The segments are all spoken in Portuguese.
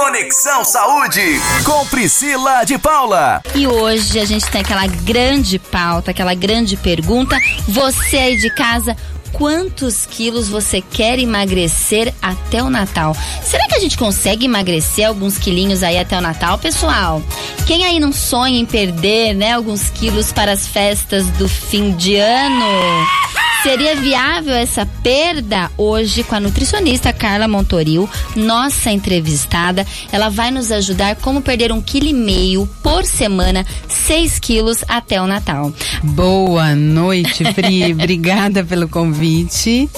Conexão Saúde com Priscila de Paula. E hoje a gente tem aquela grande pauta, aquela grande pergunta. Você aí de casa, quantos quilos você quer emagrecer até o Natal? Será que a gente consegue emagrecer alguns quilinhos aí até o Natal, pessoal? Quem aí não sonha em perder, né, alguns quilos para as festas do fim de ano? Seria viável essa perda hoje com a nutricionista Carla Montoril, nossa entrevistada. Ela vai nos ajudar como perder um quilo e meio por semana, 6 quilos até o Natal. Boa noite, Pri. Obrigada pelo convite.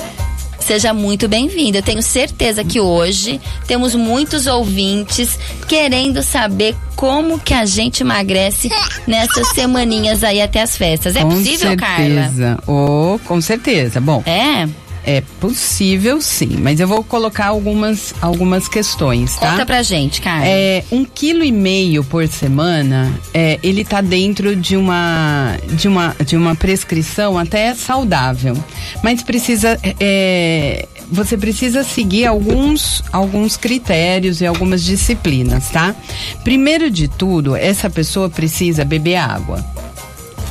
Seja muito bem-vindo. Eu tenho certeza que hoje temos muitos ouvintes querendo saber como que a gente emagrece nessas semaninhas aí até as festas. É com possível, certeza. Carla? Oh, com certeza. Bom, É? É possível sim, mas eu vou colocar algumas, algumas questões, tá? Conta pra gente, Carla. É, um quilo e meio por semana, é, ele tá dentro de uma, de, uma, de uma prescrição até saudável. Mas precisa. é, você precisa seguir alguns, alguns critérios e algumas disciplinas, tá? Primeiro de tudo, essa pessoa precisa beber água.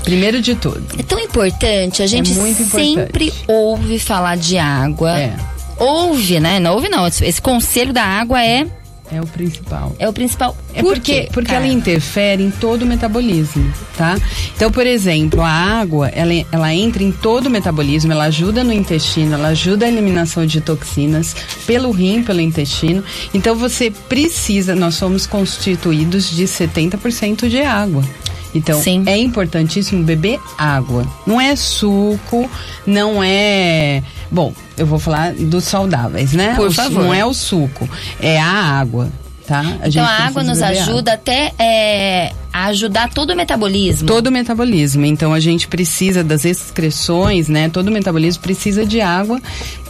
Primeiro de tudo. É tão importante, a gente muito sempre ouve falar de água. É. Ouve, né? Não ouve não. Esse, conselho da água é, É o principal. é o principal. É Por porque, quê, porque ela Carla? interfere em todo o metabolismo, tá? Então, por exemplo, a água, ela, ela entra em todo o metabolismo, ela ajuda no intestino, ela ajuda a eliminação de toxinas pelo rim, pelo intestino. Então, você precisa, nós somos constituídos de 70% de água. Então, Sim. é importantíssimo beber água. Não é suco, não é. Bom, eu vou falar dos saudáveis, né? Por O favor. Não é o suco, é a água, tá? A Então a água nos ajuda até é, a ajudar todo o metabolismo. Todo o metabolismo. Então a gente precisa das excreções, né? Todo o metabolismo precisa de água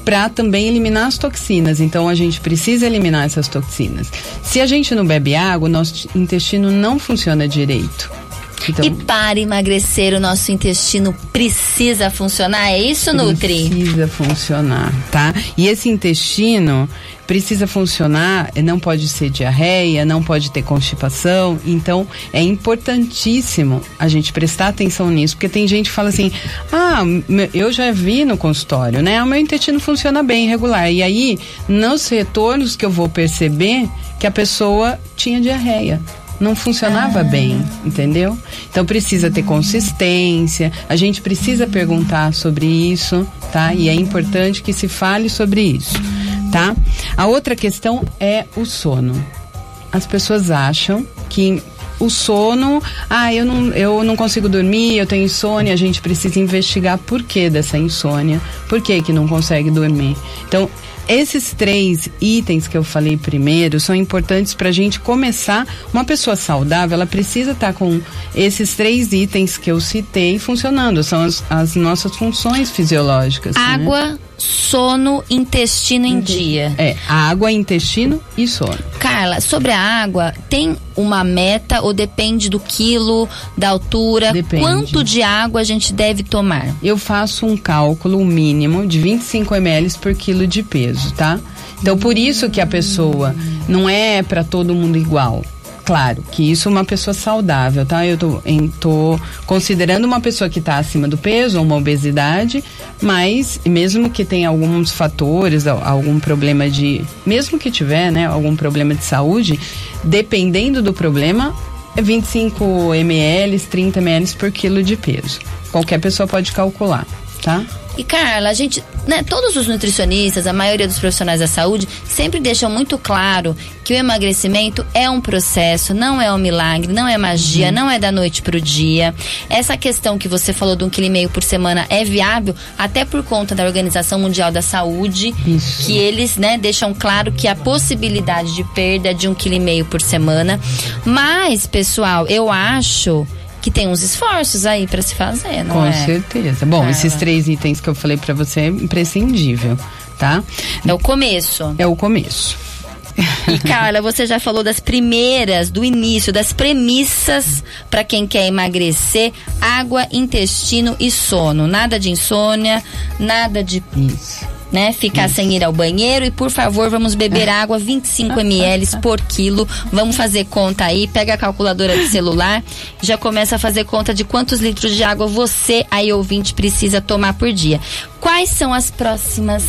para também eliminar as toxinas. Então a gente precisa eliminar essas toxinas. Se a gente não bebe água, nosso intestino não funciona direito. Então, E para emagrecer, o nosso intestino precisa funcionar. É isso, Nutri? Precisa funcionar, tá? E esse intestino precisa funcionar, não pode ser diarreia, não pode ter constipação. Então, é importantíssimo a gente prestar atenção nisso, porque tem gente que fala assim: ah, eu já vi no consultório, né? O meu intestino funciona bem, regular. E aí, nos retornos que eu vou perceber que a pessoa tinha diarreia não funcionava bem, entendeu? Então precisa ter consistência, a gente precisa perguntar sobre isso, tá? E é importante que se fale sobre isso, tá? A outra questão é o sono. As pessoas acham que o sono, ah, eu não, eu não consigo dormir, eu tenho insônia, a gente precisa investigar por que dessa insônia, por que que não consegue dormir. Então, esses três itens que eu falei primeiro são importantes para a gente começar. Uma pessoa saudável, ela precisa estar com esses três itens que eu citei funcionando. São as, as nossas funções fisiológicas. né? Sono, intestino em dia. É, água, intestino e sono. Carla, sobre a água, tem uma meta ou depende do quilo, da altura? Depende. Quanto de água a gente deve tomar? eu faço um cálculo mínimo de 25 ml por quilo de peso, tá? Então por isso que a pessoa não é para todo mundo igual. Claro que isso é uma pessoa saudável, tá? Eu tô, em- tô considerando uma pessoa que está acima do peso uma obesidade, mas mesmo que tenha alguns fatores, al- algum problema de. Mesmo que tiver, né, algum problema de saúde, dependendo do problema, é 25 ml, 30 ml por quilo de peso. Qualquer pessoa pode calcular, tá? E Carla, a gente, né, todos os nutricionistas, a maioria dos profissionais da saúde, sempre deixam muito claro que o emagrecimento é um processo, não é um milagre, não é magia, Uhum. não é da noite pro dia. Essa questão que você falou de um quilo e meio por semana é viável até por conta da Organização Mundial da Saúde, Isso. que eles, né, deixam claro que a possibilidade de perda é de um quilo e meio por semana. Mas, pessoal, eu acho que tem uns esforços aí para se fazer, não Com é? certeza. Bom, esses três itens que eu falei pra você é imprescindível, tá? É o começo. É o começo. E Carla, você já falou das primeiras, do início, das premissas para quem quer emagrecer: água, intestino e sono. Nada de insônia, nada de Isso. Né? Ficar Isso. sem ir ao banheiro e por favor, vamos beber água 25 ml por quilo. Vamos fazer conta aí, pega a calculadora do celular, já começa a fazer conta de quantos litros de água você aí ouvinte precisa tomar por dia. Quais são as próximas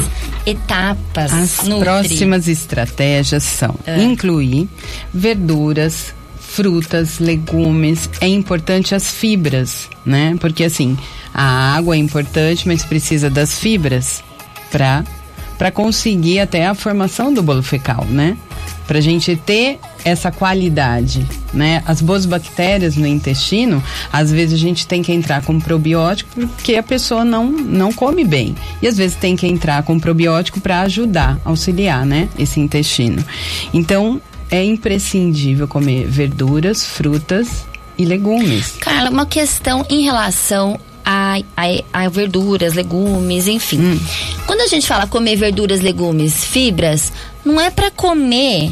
etapas? As Nutri? próximas estratégias são ah. incluir verduras, frutas, legumes. É importante as fibras, né? Porque assim, a água é importante, mas precisa das fibras para para conseguir até a formação do bolo fecal, né? Para a gente ter essa qualidade, né? As boas bactérias no intestino, às vezes a gente tem que entrar com probiótico porque a pessoa não não come bem e às vezes tem que entrar com probiótico para ajudar, auxiliar, né? Esse intestino. Então é imprescindível comer verduras, frutas e legumes. Carla, uma questão em relação a, a, a verduras, legumes, enfim. Hum. Quando a gente fala comer verduras, legumes, fibras, não é para comer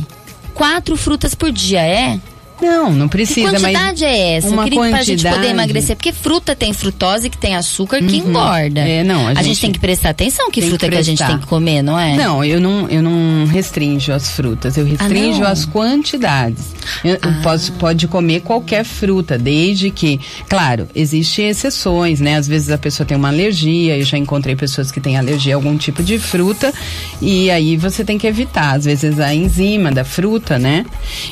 quatro frutas por dia, é? Não, não precisa. Que quantidade é essa? Uma quantidade... pra gente poder emagrecer. Porque fruta tem frutose, que tem açúcar, que uhum. engorda. É, não, a, a gente... gente... tem que prestar atenção que fruta que, que, a gente tem que comer, não é? Não, eu não, eu não restringo as frutas. Eu restringo ah, as quantidades. Eu, ah. posso, pode comer qualquer fruta, desde que, claro, existem exceções, né? Às vezes a pessoa tem uma alergia. Eu já encontrei pessoas que têm alergia a algum tipo de fruta. E aí você tem que evitar. Às vezes a enzima da fruta, né?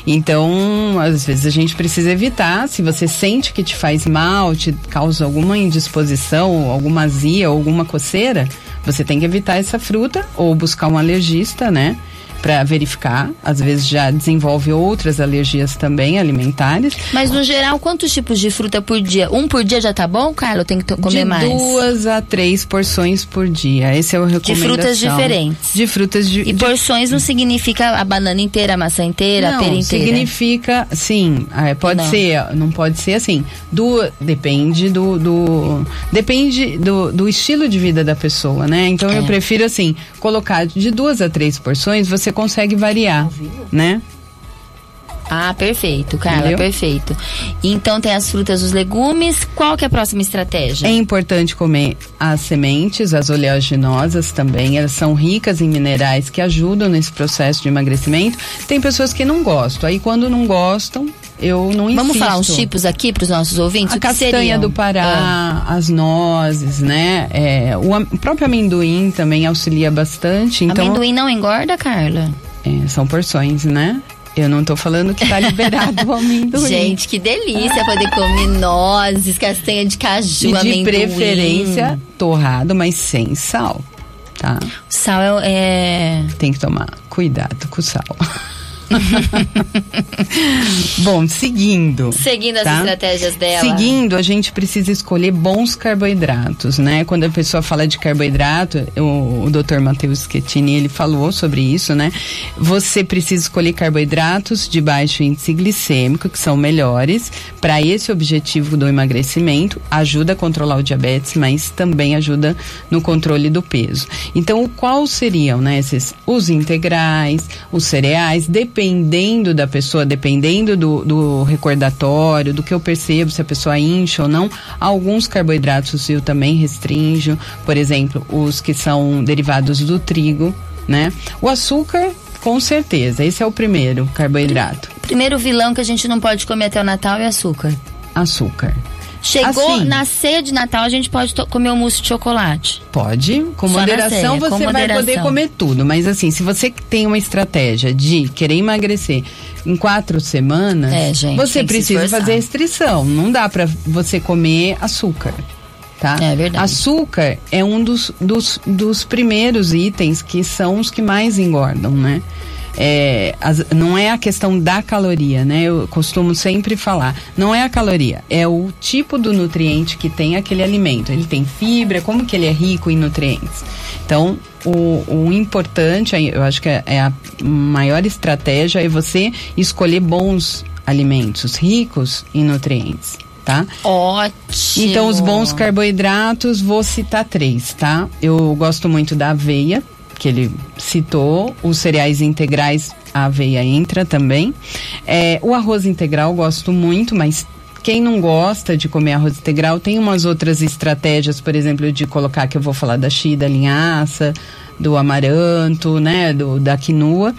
Então, às vezes a gente precisa evitar. Se você sente que te faz mal, te causa alguma indisposição, alguma azia, alguma coceira, você tem que evitar essa fruta ou buscar um alergista, né? Para verificar. Às vezes já desenvolve outras alergias também alimentares. Mas no geral, quantos tipos de fruta por dia? Um por dia já tá bom, Carla? Tem que comer de mais? duas a três porções por dia. Esse é o recomendação. De frutas diferentes. De frutas de, E de... porções não significa a banana inteira, a maçã inteira, não, a pera inteira. significa, sim, é, pode não. ser, não pode ser assim. Do, depende do, do depende do, do estilo de vida da pessoa, né? Então é. eu prefiro assim, colocar de duas a três porções, você você consegue variar, né? Ah, perfeito, Carla, Entendeu? perfeito. Então tem as frutas, os legumes. Qual que é a próxima estratégia? É importante comer as sementes, as oleaginosas também. Elas são ricas em minerais que ajudam nesse processo de emagrecimento. Tem pessoas que não gostam. Aí quando não gostam, eu não insisto. Vamos falar uns tipos aqui para os nossos ouvintes? A castanha do Pará, ah. as nozes, né? É, o, o, próprio amendoim também auxilia bastante. Então, amendoim não engorda, Carla? É, são porções, né? Eu não tô falando que tá liberado o amendoim. Gente, que delícia poder comer nozes, castanha de caju, e de amendoim. preferência torrado, mas sem sal, tá? O sal é, é... Tem que tomar cuidado com o sal. Bom, seguindo. Seguindo tá? as estratégias dela. Seguindo, a gente precisa escolher bons carboidratos, né? Quando a pessoa fala de carboidrato, o, o Dr. Matheus Schettini, ele falou sobre isso, né? Você precisa escolher carboidratos de baixo índice glicêmico, que são melhores para esse objetivo do emagrecimento, ajuda a controlar o diabetes, mas também ajuda no controle do peso. Então, qual seriam, né, esses os integrais, os cereais, dependendo dependendo da pessoa, dependendo do, do recordatório, do que eu percebo, se a pessoa incha ou não, alguns carboidratos eu também restringo, por exemplo, os que são derivados do trigo, né? O açúcar com certeza, esse é o primeiro carboidrato. Primeiro vilão que a gente não pode comer até o Natal é açúcar. Açúcar. Chegou assim, na ceia de Natal, a gente pode comer um mousse de chocolate. Pode. Com Só moderação ceia, você com vai poder comer tudo. Mas assim, se você tem uma estratégia de querer emagrecer em quatro semanas, é, gente, você precisa fazer restrição. Não dá para você comer açúcar. Tá? É verdade. Açúcar é um dos, dos, dos primeiros itens que são os que mais engordam, né? É, as, não é a questão da caloria, né? Eu costumo sempre falar, não é a caloria, é o tipo do nutriente que tem aquele alimento. Ele tem fibra, como que ele é rico em nutrientes. Então, o, o importante, eu acho que é, é a maior estratégia é você escolher bons alimentos ricos em nutrientes. Tá? Ótimo. Então, os bons carboidratos, vou citar três, tá? Eu gosto muito da aveia, que ele citou, os cereais integrais, a aveia entra também. É, o arroz integral gosto muito, mas quem não gosta de comer arroz integral, tem umas outras estratégias, por exemplo, de colocar, que eu vou falar da chia, da linhaça, do amaranto, né, do, da quinua.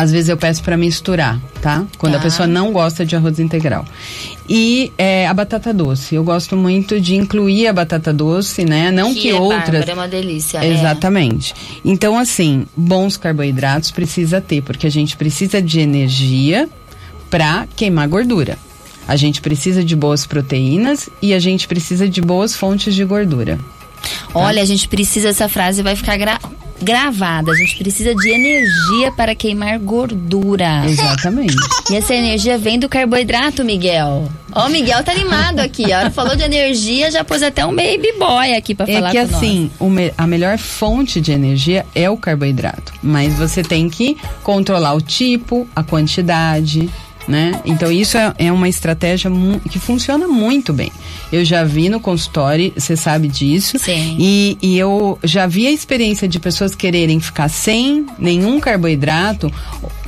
Às vezes eu peço para misturar, tá? Quando Tá. a pessoa não gosta de arroz integral. E é, a batata doce. Eu gosto muito de incluir a batata doce, né? Não que, é, outras. Bárbara, é uma delícia. é. Exatamente. Então, assim, bons carboidratos precisa ter, porque a gente precisa de energia para queimar gordura. A gente precisa de boas proteínas e a gente precisa de boas fontes de gordura. Olha, a gente precisa, essa frase vai ficar gra- gravada. A gente precisa de energia para queimar gordura. Exatamente. E essa energia vem do carboidrato, Miguel. Ó, o Miguel tá animado aqui. A hora falou de energia, já pôs até um baby boy aqui pra É falar que com nós. assim, me- a melhor fonte de energia é o carboidrato. Mas você tem que controlar o tipo, a quantidade, né? Então isso é, é uma estratégia que funciona muito bem. Eu já vi no consultório, você sabe disso. Sim. E, e eu já vi a experiência de pessoas quererem ficar sem nenhum carboidrato.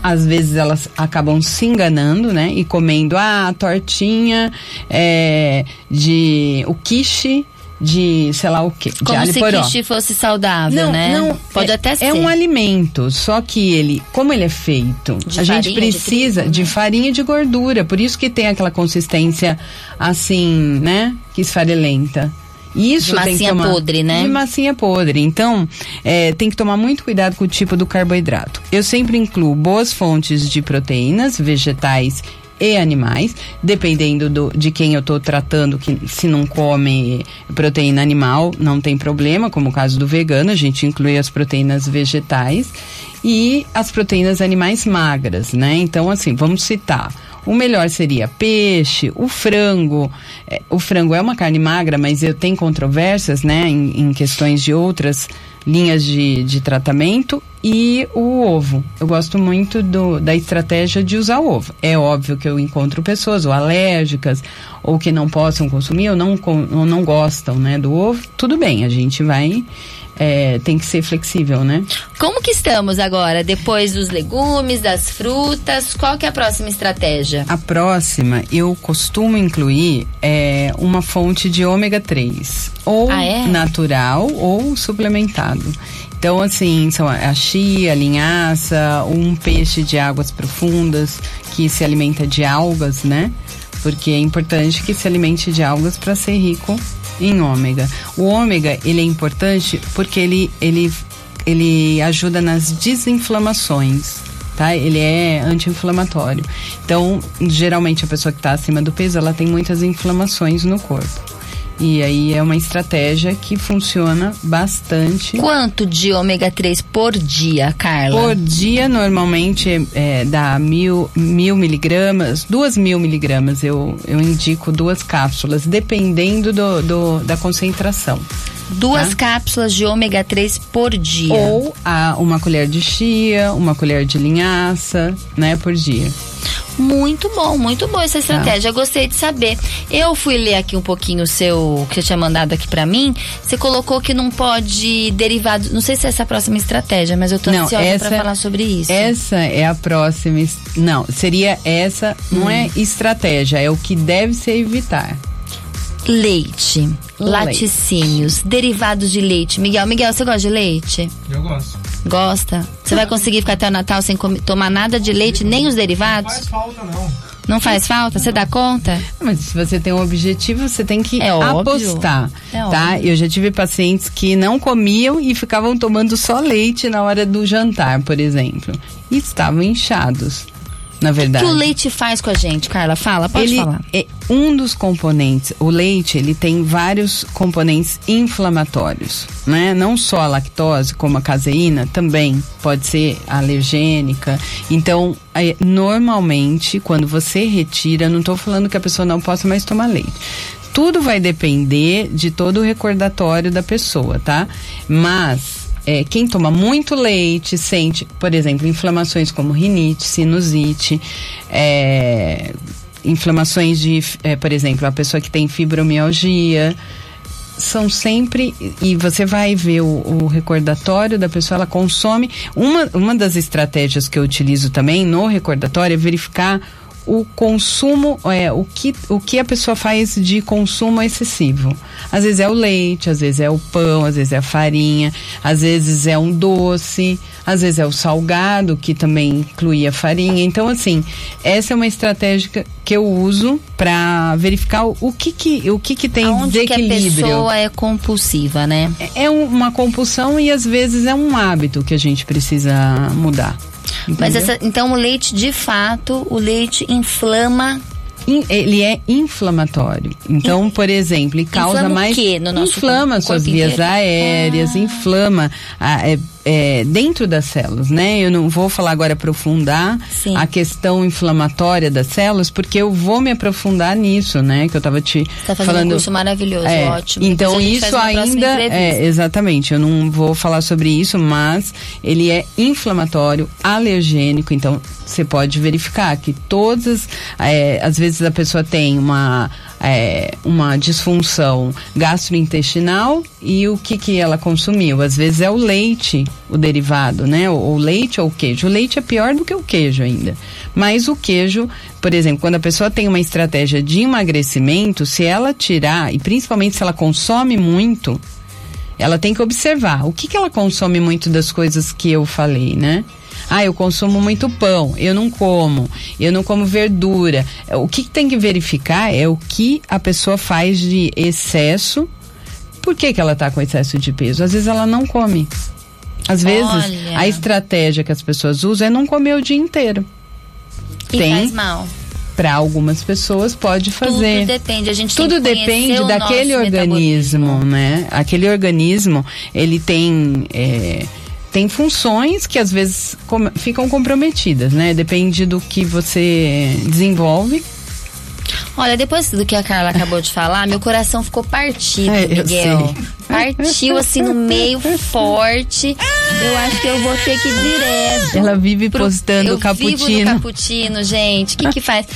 Às vezes elas acabam se enganando, né? E comendo ah, a tortinha é, de o quiche de sei lá o que, de Como alho se poró. quiche fosse saudável, Não, né? não. Pode é, até ser. É um alimento, só que ele, como ele é feito, De a gente farinha, de precisa trigo, de, né? farinha e de gordura. Por isso que tem aquela consistência assim, né? Que esfarelenta. Isso De tem que massinha tomar, podre, né? De massinha podre. Então, é, tem que tomar muito cuidado com o tipo do carboidrato. Eu sempre incluo boas fontes de proteínas, vegetais e animais, dependendo do, de quem eu estou tratando, que se não come proteína animal, não tem problema, como o caso do vegano, a gente inclui as proteínas vegetais e as proteínas animais magras, né? Então, assim, vamos citar. O melhor seria peixe, o frango. É, o frango é uma carne magra, mas eu tenho controvérsias, né, em, em questões de outras linhas de, de tratamento. E o ovo. Eu gosto muito do, da estratégia de usar o ovo. É óbvio que eu encontro pessoas ou alérgicas ou que não possam consumir ou não, ou não gostam, né, do ovo. Tudo bem, a gente vai. É, tem que ser flexível, né? Como que estamos agora? Depois dos legumes, das frutas, qual que é a próxima estratégia? A próxima, eu costumo incluir é, uma fonte de ômega 3. Ou Ah, é? natural ou suplementado. Então, assim, são a chia, a linhaça, um peixe de águas profundas que se alimenta de algas, né? Porque é importante que se alimente de algas para ser rico em ômega. O ômega, ele é importante porque ele, ele, ele ajuda nas desinflamações tá? Ele é anti-inflamatório. Então, geralmente a pessoa que está acima do peso, ela tem muitas inflamações no corpo. E aí é uma estratégia que funciona bastante. Quanto de ômega 3 por dia, Carla? Por dia, normalmente, é, dá mil, mil miligramas, duas mil miligramas. Eu, eu indico duas cápsulas, dependendo do, do- da concentração. Duas Tá. cápsulas de ômega 3 por dia. Ou a, uma colher de chia, uma colher de linhaça, né, por dia. Muito bom, muito boa Tá. essa estratégia. Gostei de saber. Eu fui ler aqui um pouquinho o seu que você tinha mandado aqui pra mim. Você colocou que não pode derivados. Não sei se é essa a próxima estratégia, mas eu tô Não, ansiosa essa- pra falar sobre isso. Essa é a próxima. Não, seria essa, não é Hum. estratégia, é o que deve se evitar. Leite, laticínios, derivados de leite. Miguel, Miguel, você gosta de leite? Eu gosto. Gosta? Você vai conseguir ficar até o Natal sem comer- tomar nada de leite, nem os Não derivados? faz falta, não. Não faz falta? Você dá conta? Mas se você tem um objetivo, você tem que É apostar, É tá? Eu já tive pacientes que não comiam e ficavam tomando só leite na hora do jantar, por exemplo. E estavam inchados, na O verdade. que o leite faz com a gente, Carla? Fala, pode ele falar. é um dos componentes. O leite, ele tem vários componentes inflamatórios, né? Não só a lactose, como a caseína, também pode ser alergênica. Então, é, normalmente, quando você retira, não estou falando que a pessoa não possa mais tomar leite. Tudo vai depender de todo o recordatório da pessoa, tá? Mas é, quem toma muito leite sente, por exemplo, inflamações como rinite, sinusite, é, inflamações de, é, por exemplo, a pessoa que tem fibromialgia. São sempre. E você vai ver o, o recordatório da pessoa, ela consome. Uma, uma das estratégias que eu utilizo também no recordatório é verificar o consumo, é, o, que, o que a pessoa faz de consumo excessivo. Às vezes é o leite, às vezes é o pão, às vezes é a farinha, às vezes é um doce, às vezes é o salgado, que também inclui a farinha. Então, assim, essa é uma estratégia que eu uso para verificar o que que, o que, que tem Aonde desequilíbrio. que a pessoa é compulsiva, né? É uma compulsão e às vezes é um hábito que a gente precisa mudar. Mas essa, então o leite, de fato, o leite inflama ele é inflamatório. Então, por exemplo, ele causa inflama mais. O quê no nosso inflama corpo, suas vias inteiro? aéreas, ah. inflama a, é, é, dentro das células, né? Eu não vou falar agora aprofundar Sim. a questão inflamatória das células, porque eu vou me aprofundar nisso, né? Que eu tava te tá fazendo falando. um curso maravilhoso, É, ótimo. Então isso ainda é exatamente. Eu não vou falar sobre isso, mas ele é inflamatório, alergênico. Então você pode verificar que todas, é, às vezes a pessoa tem uma é, uma disfunção gastrointestinal e o que que ela consumiu? Às vezes é o leite, o derivado, né? O, o leite ou o queijo. O leite é pior do que o queijo ainda. Mas o queijo, por exemplo, quando a pessoa tem uma estratégia de emagrecimento, se ela tirar, e principalmente se ela consome muito, ela tem que observar o que, que ela consome muito das coisas que eu falei, né? Ah, eu consumo muito pão, eu não como, eu não como verdura. O que, tem que verificar é o que a pessoa faz de excesso. Por que, que ela está com excesso de peso? Às vezes ela não come. Às vezes Olha. a estratégia que as pessoas usam é não comer o dia inteiro. E tem faz mal. Para algumas pessoas pode fazer. Tudo depende, a gente Tudo tem que conhecer depende daquele organismo, né? Aquele organismo, ele tem. é, tem funções que às vezes com- ficam comprometidas, né? Depende do que você desenvolve. Olha, depois do que a Carla acabou de falar, meu coração ficou partido, É, Miguel. Partiu assim no meio forte. Eu acho que eu vou ter que ir direto. Ela vive pro- postando Vivo cappuccino. no cappuccino, gente. O que que faz?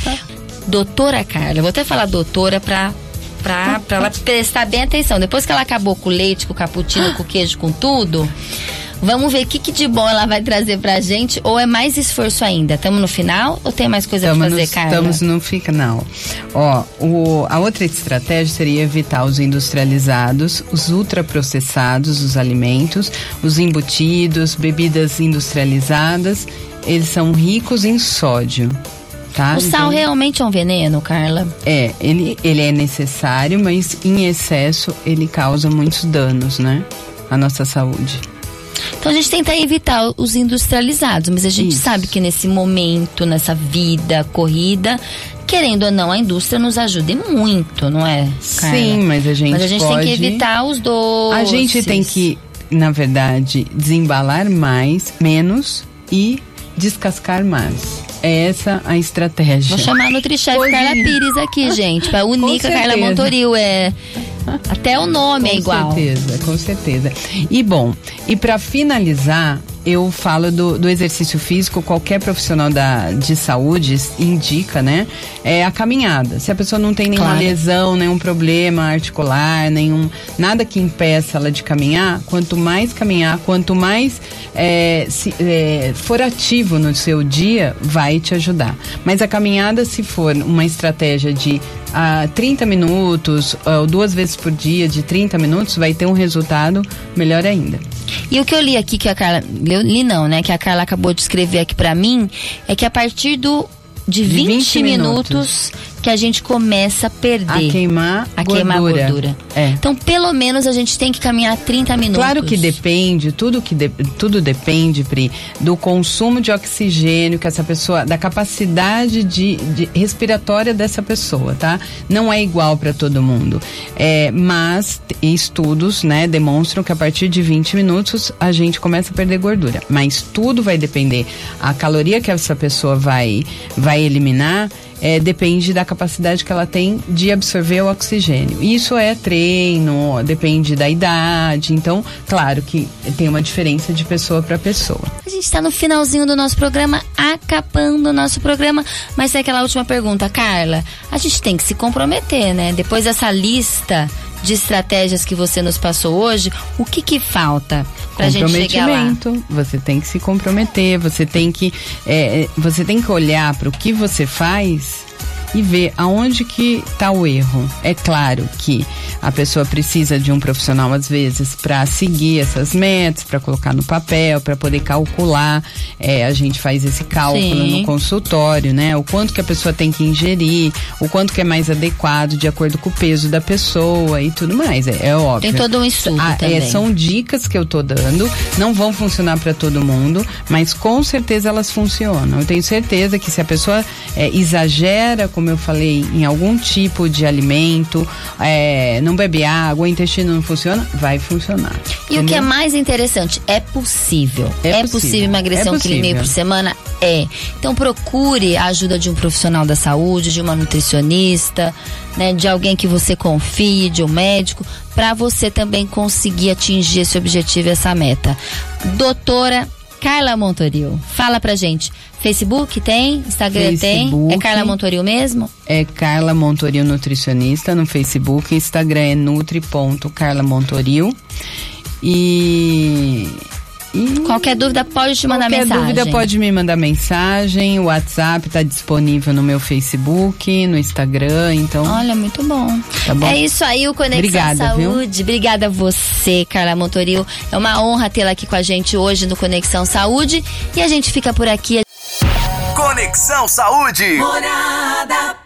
Doutora Carla, vou até falar doutora pra, pra, pra ela prestar bem atenção. Depois que ela acabou com o leite, com o cappuccino, com o queijo, com tudo, vamos ver o que, que de bom ela vai trazer pra gente. Ou é mais esforço ainda? Estamos no final ou tem mais coisa pra Estamos, fazer, no, Carla? estamos no final. Ó, o, a outra estratégia seria evitar os industrializados, os ultraprocessados, os alimentos, os embutidos, bebidas industrializadas. Eles são ricos em sódio. Tá? O sal Então, realmente é um veneno, Carla? É, ele, ele é necessário, mas em excesso ele causa muitos danos, né? À nossa saúde. Então a gente tenta evitar os industrializados, mas a gente Isso. sabe que nesse momento, nessa vida corrida, querendo ou não, a indústria nos ajuda e muito, não é? Carla? Sim, mas a gente Mas a gente pode... tem que evitar os doces. A gente tem que, na verdade, desembalar mais, menos e descascar mais. É essa a estratégia. Vou chamar a Nutrichef Carla Pires aqui, gente, pra unir com a Carla. Montoril. É... Até o nome com é igual. certeza, com certeza. E bom, e para finalizar, eu falo do, do exercício físico, qualquer profissional da, de saúde indica, né? É a caminhada. Se a pessoa não tem nenhuma Claro. lesão, nenhum problema articular, nenhum nada que impeça ela de caminhar, quanto mais caminhar, quanto mais é, se, é, for ativo no seu dia, vai te ajudar. Mas a caminhada, se for uma estratégia de ah, 30 minutos, ah, ou duas vezes por dia, de 30 minutos, vai ter um resultado melhor ainda. E o que eu li aqui que a Carla. Eu li não, né? Que a Carla acabou de escrever aqui pra mim é que a partir do. De 20, 20 minutos, minutos. Que a gente começa a perder. A queimar a gordura. queimar gordura. É. Então, pelo menos a gente tem que caminhar 30 minutos. Claro que depende, tudo que de- tudo depende, Pri, do consumo de oxigênio que essa pessoa, da capacidade de, de respiratória dessa pessoa, tá? Não é igual para todo mundo. É, mas estudos, né, demonstram que a partir de 20 minutos a gente começa a perder gordura. Mas tudo vai depender. A caloria que essa pessoa vai vai eliminar é, depende da capacidade que ela tem de absorver o oxigênio. Isso é treino, depende da idade. Então, claro que tem uma diferença de pessoa para pessoa. A gente está no finalzinho do nosso programa, acabando o nosso programa. Mas é aquela última pergunta, Carla. A gente tem que se comprometer, né? Depois dessa lista de estratégias que você nos passou hoje, o que que falta? Comprometimento. Você tem que se comprometer, você tem que, é, é, você tem que olhar para o que você faz e ver aonde que está o erro. É claro que a pessoa precisa de um profissional às vezes para seguir essas metas, para colocar no papel, para poder calcular. É, a gente faz esse cálculo Sim. no consultório, né? O quanto que a pessoa tem que ingerir, o quanto que é mais adequado de acordo com o peso da pessoa e tudo mais. É, é óbvio. Tem todo um estudo Ah, é, também. são dicas que eu tô dando, não vão funcionar para todo mundo, mas com certeza elas funcionam. Eu tenho certeza que se a pessoa é, exagera, como eu falei, em algum tipo de alimento, é, não bebe água, o intestino não funciona, vai funcionar. E o que é mais interessante, é possível. É É, possível. possível emagrecer É um possível. por semana? É. Então procure a ajuda de um profissional da saúde, de uma nutricionista, né, de alguém que você confie, de um médico, para você também conseguir atingir esse objetivo, essa meta. Doutora Carla Montoril, fala pra gente. Facebook tem? Instagram tem? É Facebook. Carla Montoril mesmo? É Carla Montoril Nutricionista no Facebook, Instagram é nutri.carlamontoril. E. e Qualquer dúvida pode te mandar Qualquer mensagem. dúvida pode me mandar mensagem. O WhatsApp está disponível no meu Facebook, no Instagram, então. Olha, muito bom. Tá bom. É isso aí, o Conexão Obrigada, viu? Saúde. Obrigada a você, Carla Montoril. É uma honra tê-la aqui com a gente hoje no Conexão Saúde. E a gente fica por aqui. Conexão Saúde. Morada